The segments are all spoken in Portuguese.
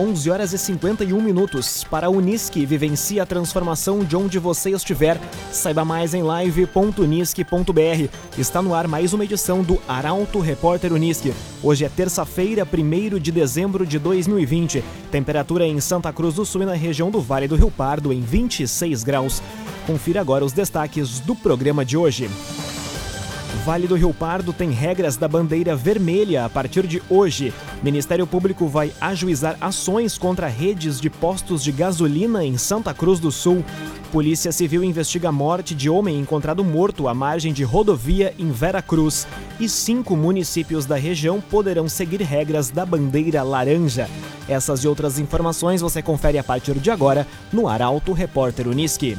11 horas e 51 minutos. Para a Unisque, vivencie a transformação de onde você estiver. Saiba mais em live.unisque.br. Está no ar mais uma edição do Arauto Repórter Unisque. Hoje é terça-feira, 1 de dezembro de 2020. Temperatura em Santa Cruz do Sul e na região do Vale do Rio Pardo em 26 graus. Confira agora os destaques do programa de hoje. Vale do Rio Pardo tem regras da bandeira vermelha a partir de hoje. Ministério Público vai ajuizar ações contra redes de postos de gasolina em Santa Cruz do Sul. Polícia Civil investiga a morte de homem encontrado morto à margem de rodovia em Vera Cruz. E cinco municípios da região poderão seguir regras da bandeira laranja. Essas e outras informações você confere a partir de agora no Arauto Repórter Uniski.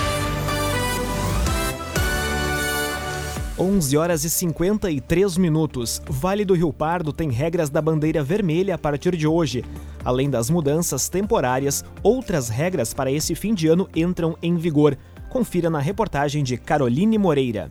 11 horas e 53 minutos. Vale do Rio Pardo tem regras da bandeira vermelha a partir de hoje. Além das mudanças temporárias, outras regras para esse fim de ano entram em vigor. Confira na reportagem de Caroline Moreira.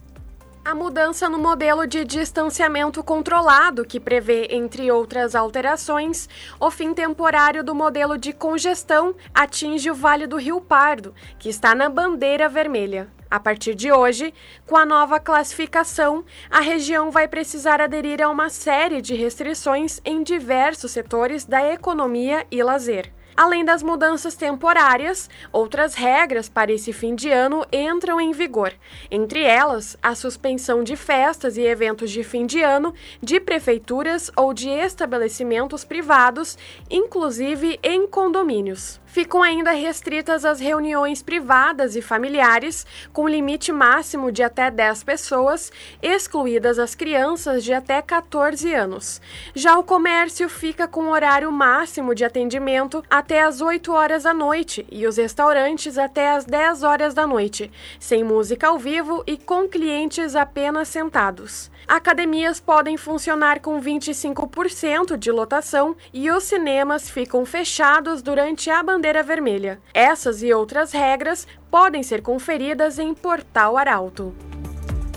A mudança no modelo de distanciamento controlado, que prevê, entre outras alterações, o fim temporário do modelo de congestão, atinge o Vale do Rio Pardo, que está na bandeira vermelha. A partir de hoje, com a nova classificação, a região vai precisar aderir a uma série de restrições em diversos setores da economia e lazer. Além das mudanças temporárias, outras regras para esse fim de ano entram em vigor. Entre elas, a suspensão de festas e eventos de fim de ano de prefeituras ou de estabelecimentos privados, inclusive em condomínios. Ficam ainda restritas as reuniões privadas e familiares, com limite máximo de até 10 pessoas, excluídas as crianças de até 14 anos. Já o comércio fica com horário máximo de atendimento até às 8 horas da noite e os restaurantes até às 10 horas da noite, sem música ao vivo e com clientes apenas sentados. Academias podem funcionar com 25% de lotação e os cinemas ficam fechados durante a bandeira vermelha. Essas e outras regras podem ser conferidas em Portal Arauto.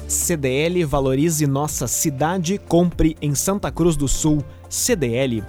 CDL valorize nossa cidade, compre em Santa Cruz do Sul. CDL.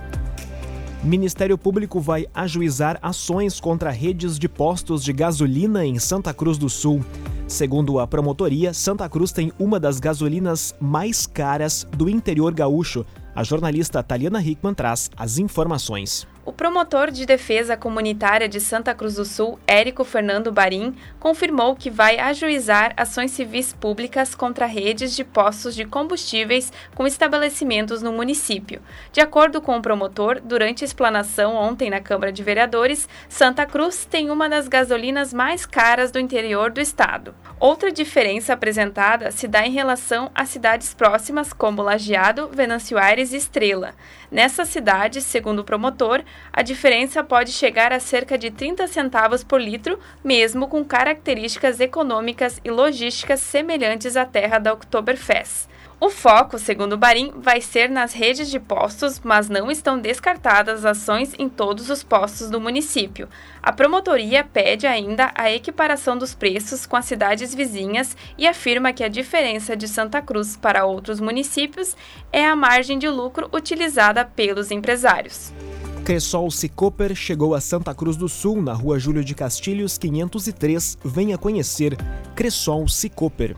Ministério Público vai ajuizar ações contra redes de postos de gasolina em Santa Cruz do Sul. Segundo a promotoria, Santa Cruz tem uma das gasolinas mais caras do interior gaúcho. A jornalista Taliana Hickman traz as informações. O promotor de defesa comunitária de Santa Cruz do Sul, Érico Fernando Barim, confirmou que vai ajuizar ações civis públicas contra redes de postos de combustíveis com estabelecimentos no município. De acordo com o promotor, durante a explanação ontem na Câmara de Vereadores, Santa Cruz tem uma das gasolinas mais caras do interior do estado. Outra diferença apresentada se dá em relação a cidades próximas como Lajeado, Venâncio Aires e Estrela. Nessas cidades, segundo o promotor, a diferença pode chegar a cerca de 30 centavos por litro, mesmo com características econômicas e logísticas semelhantes à terra da Oktoberfest. O foco, segundo Barim, vai ser nas redes de postos, mas não estão descartadas ações em todos os postos do município. A promotoria pede ainda a equiparação dos preços com as cidades vizinhas e afirma que a diferença de Santa Cruz para outros municípios é a margem de lucro utilizada pelos empresários. Cressol Cicoper chegou a Santa Cruz do Sul, na rua Júlio de Castilhos, 503. Venha conhecer Cressol Cicoper.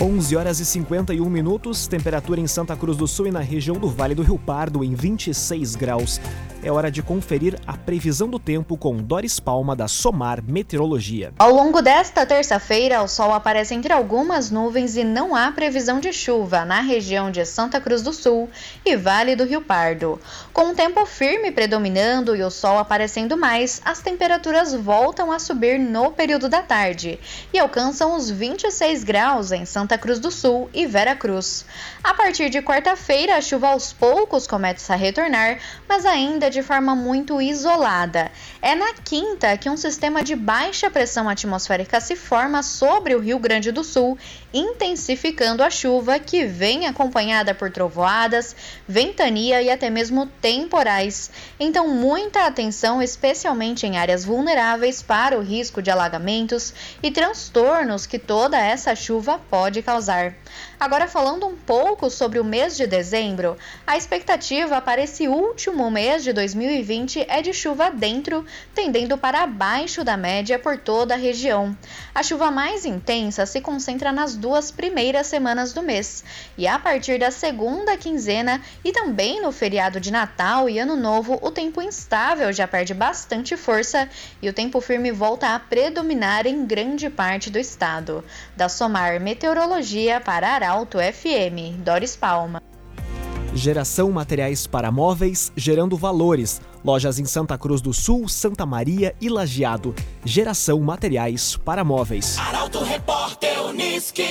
11 horas e 51 minutos, temperatura em Santa Cruz do Sul e na região do Vale do Rio Pardo em 26 graus. É hora de conferir a previsão do tempo com Doris Palma da Somar Meteorologia. Ao longo desta terça-feira, o sol aparece entre algumas nuvens e não há previsão de chuva na região de Santa Cruz do Sul e Vale do Rio Pardo. Com o tempo firme predominando e o sol aparecendo mais, as temperaturas voltam a subir no período da tarde e alcançam os 26 graus em Santa Cruz do Sul e Vera Cruz. A partir de quarta-feira, a chuva aos poucos começa a retornar, mas ainda de forma muito isolada. É na quinta que um sistema de baixa pressão atmosférica se forma sobre o Rio Grande do Sul, intensificando a chuva que vem acompanhada por trovoadas, ventania e até mesmo temporais. Então, muita atenção, especialmente em áreas vulneráveis, para o risco de alagamentos e transtornos que toda essa chuva pode causar. Agora, falando um pouco sobre o mês de dezembro, a expectativa para esse último mês de 2020 é de chuva dentro, tendendo para baixo da média por toda a região. A chuva mais intensa se concentra nas duas primeiras semanas do mês, e a partir da segunda quinzena e também no feriado de Natal e Ano Novo, o tempo instável já perde bastante força e o tempo firme volta a predominar em grande parte do estado. Da Somar Meteorologia para Arauto FM, Doris Palma. Geração materiais para móveis, gerando valores. Lojas em Santa Cruz do Sul, Santa Maria e Lajeado. Geração materiais para móveis. Arauto Repórter Uniski.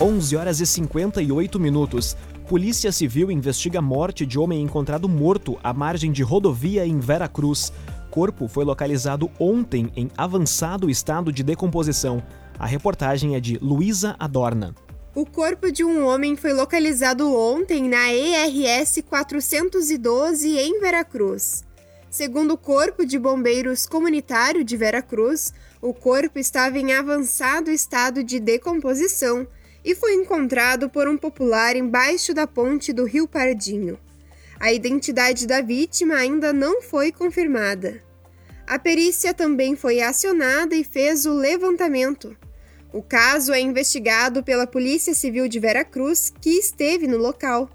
11 horas e 58 minutos. Polícia Civil investiga a morte de homem encontrado morto à margem de rodovia em Vera Cruz. Corpo foi localizado ontem em avançado estado de decomposição. A reportagem é de Luísa Adorna. O corpo de um homem foi localizado ontem na ERS 412 em Veracruz. Segundo o Corpo de Bombeiros Comunitário de Veracruz, o corpo estava em avançado estado de decomposição e foi encontrado por um popular embaixo da ponte do Rio Pardinho. A identidade da vítima ainda não foi confirmada. A perícia também foi acionada e fez o levantamento. O caso é investigado pela Polícia Civil de Veracruz, que esteve no local.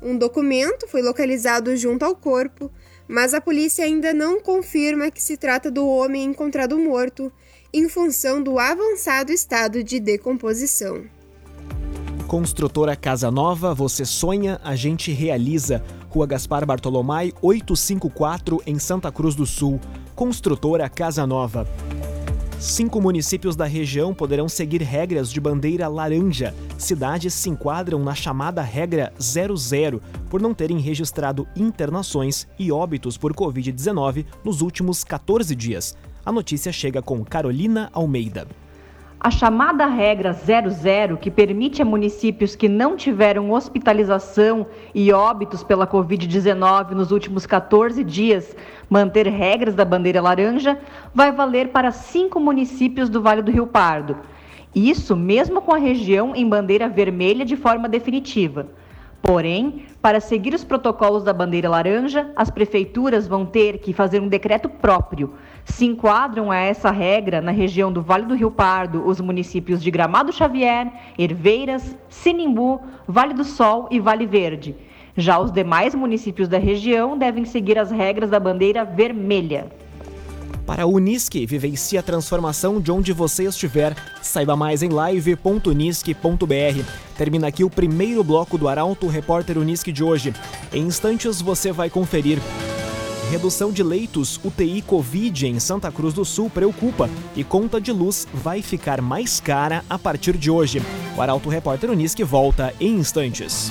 Um documento foi localizado junto ao corpo, mas a polícia ainda não confirma que se trata do homem encontrado morto, em função do avançado estado de decomposição. Construtora Casa Nova, você sonha, a gente realiza. Rua Gaspar Bartolomai, 854, em Santa Cruz do Sul. Construtora Casa Nova. Cinco municípios da região poderão seguir regras de bandeira laranja. Cidades se enquadram na chamada regra 00 por não terem registrado internações e óbitos por Covid-19 nos últimos 14 dias. A notícia chega com Carolina Almeida. A chamada regra 00, que permite a municípios que não tiveram hospitalização e óbitos pela Covid-19 nos últimos 14 dias manter regras da bandeira laranja, vai valer para cinco municípios do Vale do Rio Pardo. Isso mesmo com a região em bandeira vermelha de forma definitiva. Porém, para seguir os protocolos da bandeira laranja, as prefeituras vão ter que fazer um decreto próprio. Se enquadram a essa regra na região do Vale do Rio Pardo os municípios de Gramado Xavier, Herveiras, Sinimbu, Vale do Sol e Vale Verde. Já os demais municípios da região devem seguir as regras da bandeira vermelha. Para a Unisque, vivencie a transformação de onde você estiver. Saiba mais em live.unisque.br. Termina aqui o primeiro bloco do Arauto Repórter Unisque de hoje. Em instantes você vai conferir. Redução de leitos UTI Covid em Santa Cruz do Sul preocupa e conta de luz vai ficar mais cara a partir de hoje. O Arauto Repórter Unisque volta em instantes.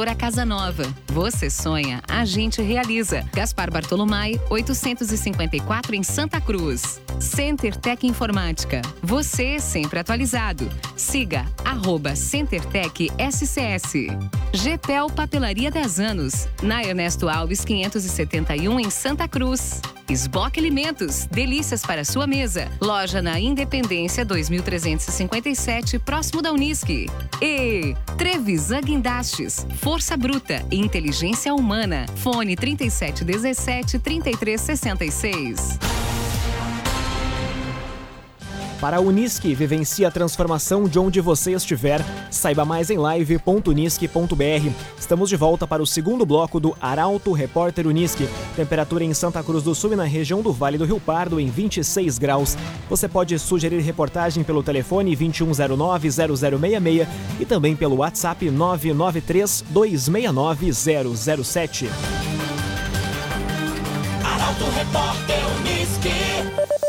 Construtora Casa Nova. Você sonha, a gente realiza. Gaspar Bartolomai, 854 em Santa Cruz. Center Tech Informática. Você sempre atualizado. Siga arroba CenterTech SCS. GPEL Papelaria 10 anos. Na Ernesto Alves 571 em Santa Cruz. Esboque Alimentos, delícias para sua mesa. Loja na Independência 2357, próximo da Unisque. E Trevisan Guindastes, Força Bruta e Inteligência Humana. Fone 3717 3366. Para a Unisque, vivencie a transformação de onde você estiver. Saiba mais em live.unisque.br. Estamos de volta para o segundo bloco do Arauto Repórter Unisque. Temperatura em Santa Cruz do Sul e na região do Vale do Rio Pardo em 26 graus. Você pode sugerir reportagem pelo telefone 2109-0066 e também pelo WhatsApp 993-269-007. Arauto Repórter Unisque.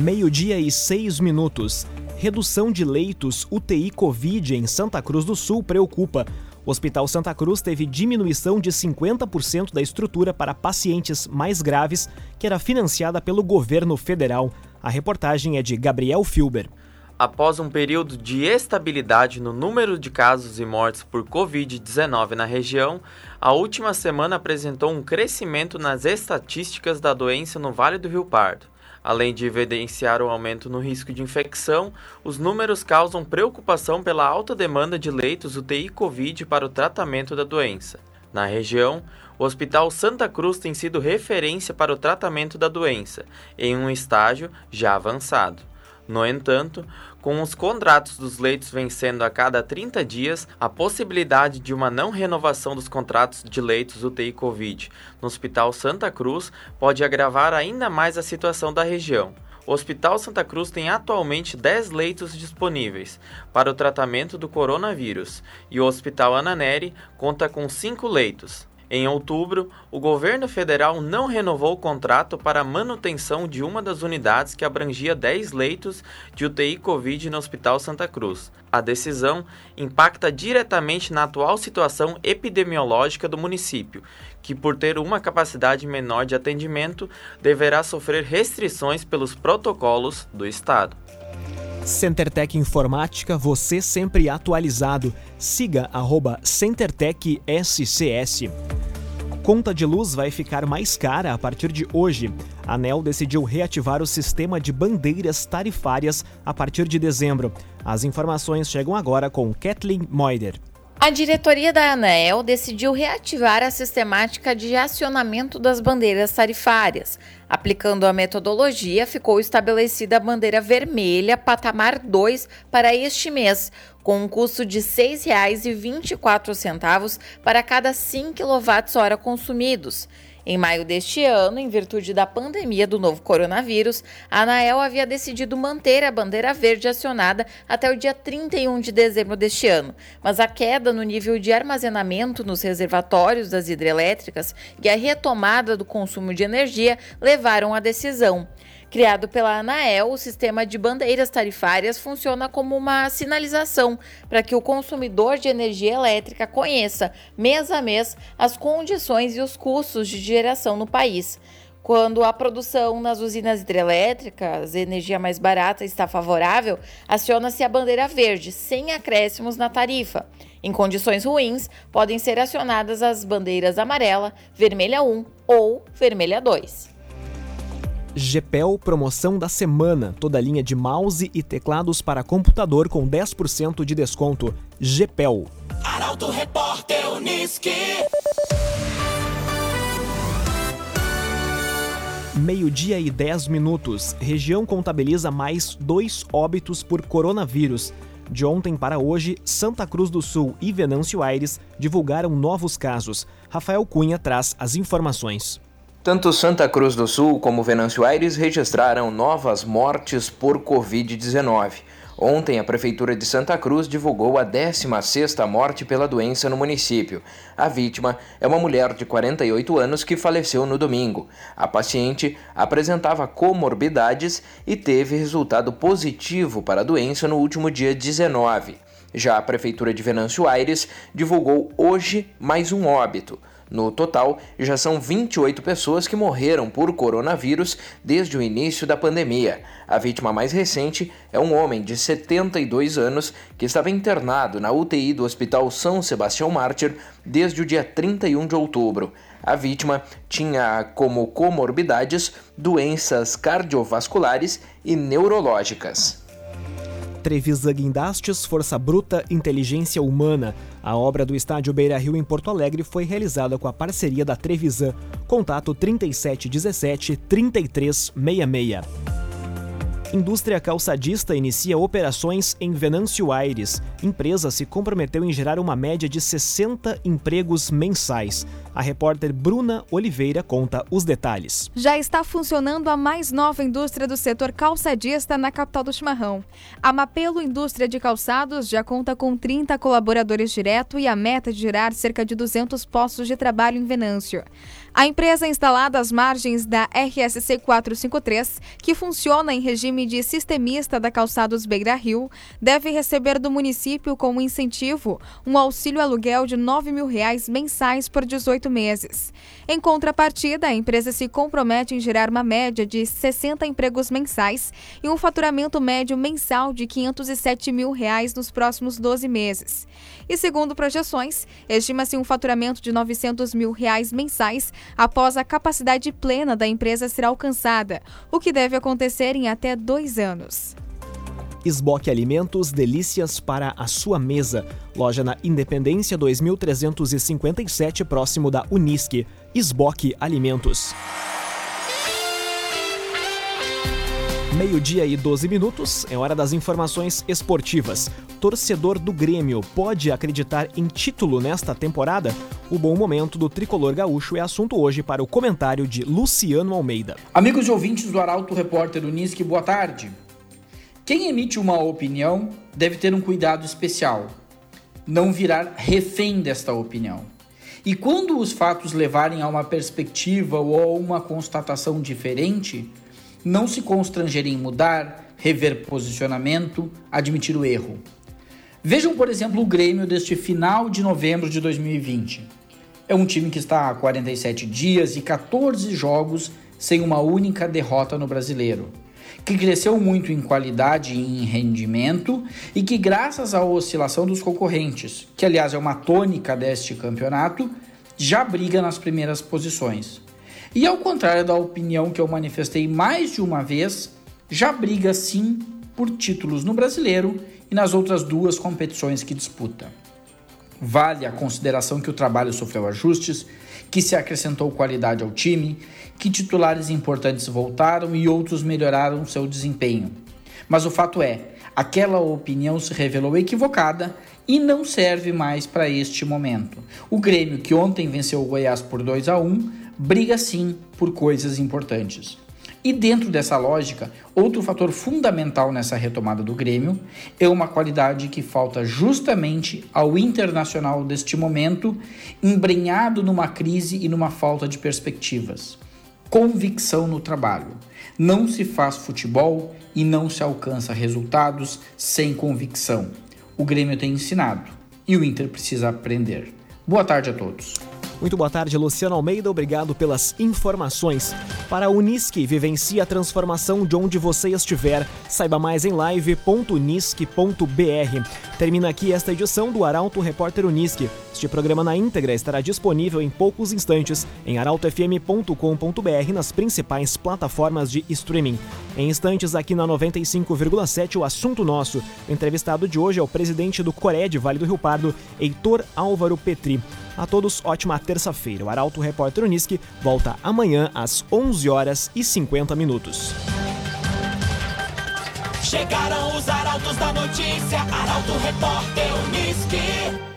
Meio-dia e seis minutos. Redução de leitos UTI Covid em Santa Cruz do Sul preocupa. O Hospital Santa Cruz teve diminuição de 50% da estrutura para pacientes mais graves, que era financiada pelo governo federal. A reportagem é de Gabriel Filber. Após um período de estabilidade no número de casos e mortes por Covid-19 na região, a última semana apresentou um crescimento nas estatísticas da doença no Vale do Rio Pardo. Além de evidenciar o um aumento no risco de infecção, os números causam preocupação pela alta demanda de leitos UTI Covid para o tratamento da doença. Na região, o Hospital Santa Cruz tem sido referência para o tratamento da doença, em um estágio já avançado. No entanto, com os contratos dos leitos vencendo a cada 30 dias, a possibilidade de uma não renovação dos contratos de leitos UTI Covid no Hospital Santa Cruz pode agravar ainda mais a situação da região. O Hospital Santa Cruz tem atualmente 10 leitos disponíveis para o tratamento do coronavírus e o Hospital Ananeri conta com 5 leitos. Em outubro, o governo federal não renovou o contrato para a manutenção de uma das unidades que abrangia 10 leitos de UTI Covid no Hospital Santa Cruz. A decisão impacta diretamente na atual situação epidemiológica do município, que, por ter uma capacidade menor de atendimento, deverá sofrer restrições pelos protocolos do Estado. CenterTech Informática, você sempre atualizado. Siga arroba CenterTech SCS. Conta de luz vai ficar mais cara a partir de hoje. A ANEL decidiu reativar o sistema de bandeiras tarifárias a partir de dezembro. As informações chegam agora com Kathleen Moider. A diretoria da ANEEL decidiu reativar a sistemática de acionamento das bandeiras tarifárias. Aplicando a metodologia, ficou estabelecida a bandeira vermelha patamar 2 para este mês, com um custo de R$ 6,24 para cada 5 kWh consumidos. Em maio deste ano, em virtude da pandemia do novo coronavírus, a Anael havia decidido manter a bandeira verde acionada até o dia 31 de dezembro deste ano, mas a queda no nível de armazenamento nos reservatórios das hidrelétricas e a retomada do consumo de energia levaram à decisão. Criado pela Anael, o sistema de bandeiras tarifárias funciona como uma sinalização para que o consumidor de energia elétrica conheça, mês a mês, as condições e os custos de geração no país. Quando a produção nas usinas hidrelétricas, energia mais barata, está favorável, aciona-se a bandeira verde, sem acréscimos na tarifa. Em condições ruins, podem ser acionadas as bandeiras amarela, vermelha 1 ou vermelha 2. GPEL promoção da semana. Toda linha de mouse e teclados para computador com 10% de desconto. GPEL. Arauto Repórter Uniski. Meio-dia e 10 minutos. Região contabiliza mais dois óbitos por coronavírus. De ontem para hoje, Santa Cruz do Sul e Venâncio Aires divulgaram novos casos. Rafael Cunha traz as informações. Tanto Santa Cruz do Sul como Venâncio Aires registraram novas mortes por Covid-19. Ontem, a Prefeitura de Santa Cruz divulgou a 16ª morte pela doença no município. A vítima é uma mulher de 48 anos que faleceu no domingo. A paciente apresentava comorbidades e teve resultado positivo para a doença no último dia 19. Já a Prefeitura de Venâncio Aires divulgou hoje mais um óbito. No total, já são 28 pessoas que morreram por coronavírus desde o início da pandemia. A vítima mais recente é um homem de 72 anos que estava internado na UTI do Hospital São Sebastião Mártir desde o dia 31 de outubro. A vítima tinha como comorbidades doenças cardiovasculares e neurológicas. Trevisa Guindastes, Força Bruta, Inteligência Humana. A obra do estádio Beira Rio em Porto Alegre foi realizada com a parceria da Trevisan. Contato 3717 3366. Indústria calçadista inicia operações em Venâncio Aires. Empresa se comprometeu em gerar uma média de 60 empregos mensais. A repórter Bruna Oliveira conta os detalhes. Já está funcionando a mais nova indústria do setor calçadista na capital do chimarrão. A Mapelo Indústria de Calçados já conta com 30 colaboradores direto e a meta de gerar cerca de 200 postos de trabalho em Venâncio. A empresa instalada às margens da RSC 453, que funciona em regime de sistemista da Calçados Beira Rio, deve receber do município como incentivo um auxílio aluguel de 9 mil reais mensais por 18 meses. Em contrapartida, a empresa se compromete em gerar uma média de 60 empregos mensais e um faturamento médio mensal de 507 mil reais nos próximos 12 meses. E segundo projeções, estima-se um faturamento de 900 mil reais mensais após a capacidade plena da empresa ser alcançada, o que deve acontecer em até dois anos. Esboque Alimentos, delícias para a sua mesa. Loja na Independência 2357, próximo da Unisque. Esboque Alimentos. Meio-dia e 12 minutos, é hora das informações esportivas. Torcedor do Grêmio pode acreditar em título nesta temporada? O bom momento do tricolor gaúcho é assunto hoje para o comentário de Luciano Almeida. Amigos e ouvintes do Arauto Repórter Unisque, boa tarde. Quem emite uma opinião deve ter um cuidado especial, não virar refém desta opinião. E quando os fatos levarem a uma perspectiva ou a uma constatação diferente, não se constranger em mudar, rever posicionamento, admitir o erro. Vejam, por exemplo, o Grêmio deste final de novembro de 2020. É um time que está há 47 dias e 14 jogos sem uma única derrota no brasileiro, que cresceu muito em qualidade e em rendimento e que, graças à oscilação dos concorrentes, que aliás é uma tônica deste campeonato, já briga nas primeiras posições. E ao contrário da opinião que eu manifestei mais de uma vez, já briga sim por títulos no brasileiro e nas outras duas competições que disputa. Vale a consideração que o trabalho sofreu ajustes, que se acrescentou qualidade ao time, que titulares importantes voltaram e outros melhoraram seu desempenho. Mas o fato é, aquela opinião se revelou equivocada e não serve mais para este momento. O Grêmio, que ontem venceu o Goiás por 2 a 1, briga sim por coisas importantes. E dentro dessa lógica, outro fator fundamental nessa retomada do Grêmio é uma qualidade que falta justamente ao internacional deste momento, embrenhado numa crise e numa falta de perspectivas. Convicção no trabalho. Não se faz futebol e não se alcança resultados sem convicção. O Grêmio tem ensinado e o Inter precisa aprender. Boa tarde a todos. Muito boa tarde, Luciano Almeida. Obrigado pelas informações. Para a Unisque, vivencie a transformação de onde você estiver. Saiba mais em live.unisque.br. Termina aqui esta edição do Arauto Repórter Unisque. Este programa na íntegra estará disponível em poucos instantes em arautofm.com.br nas principais plataformas de streaming. Em instantes, aqui na 95,7, o assunto nosso. O entrevistado de hoje é o presidente do Coré de Vale do Rio Pardo, Heitor Álvaro Petri. A todos, ótima terça-feira. O Arauto Repórter Unisque volta amanhã às 11 horas e 50 minutos. Chegaram os arautos da notícia, Arauto Repórter Unisque.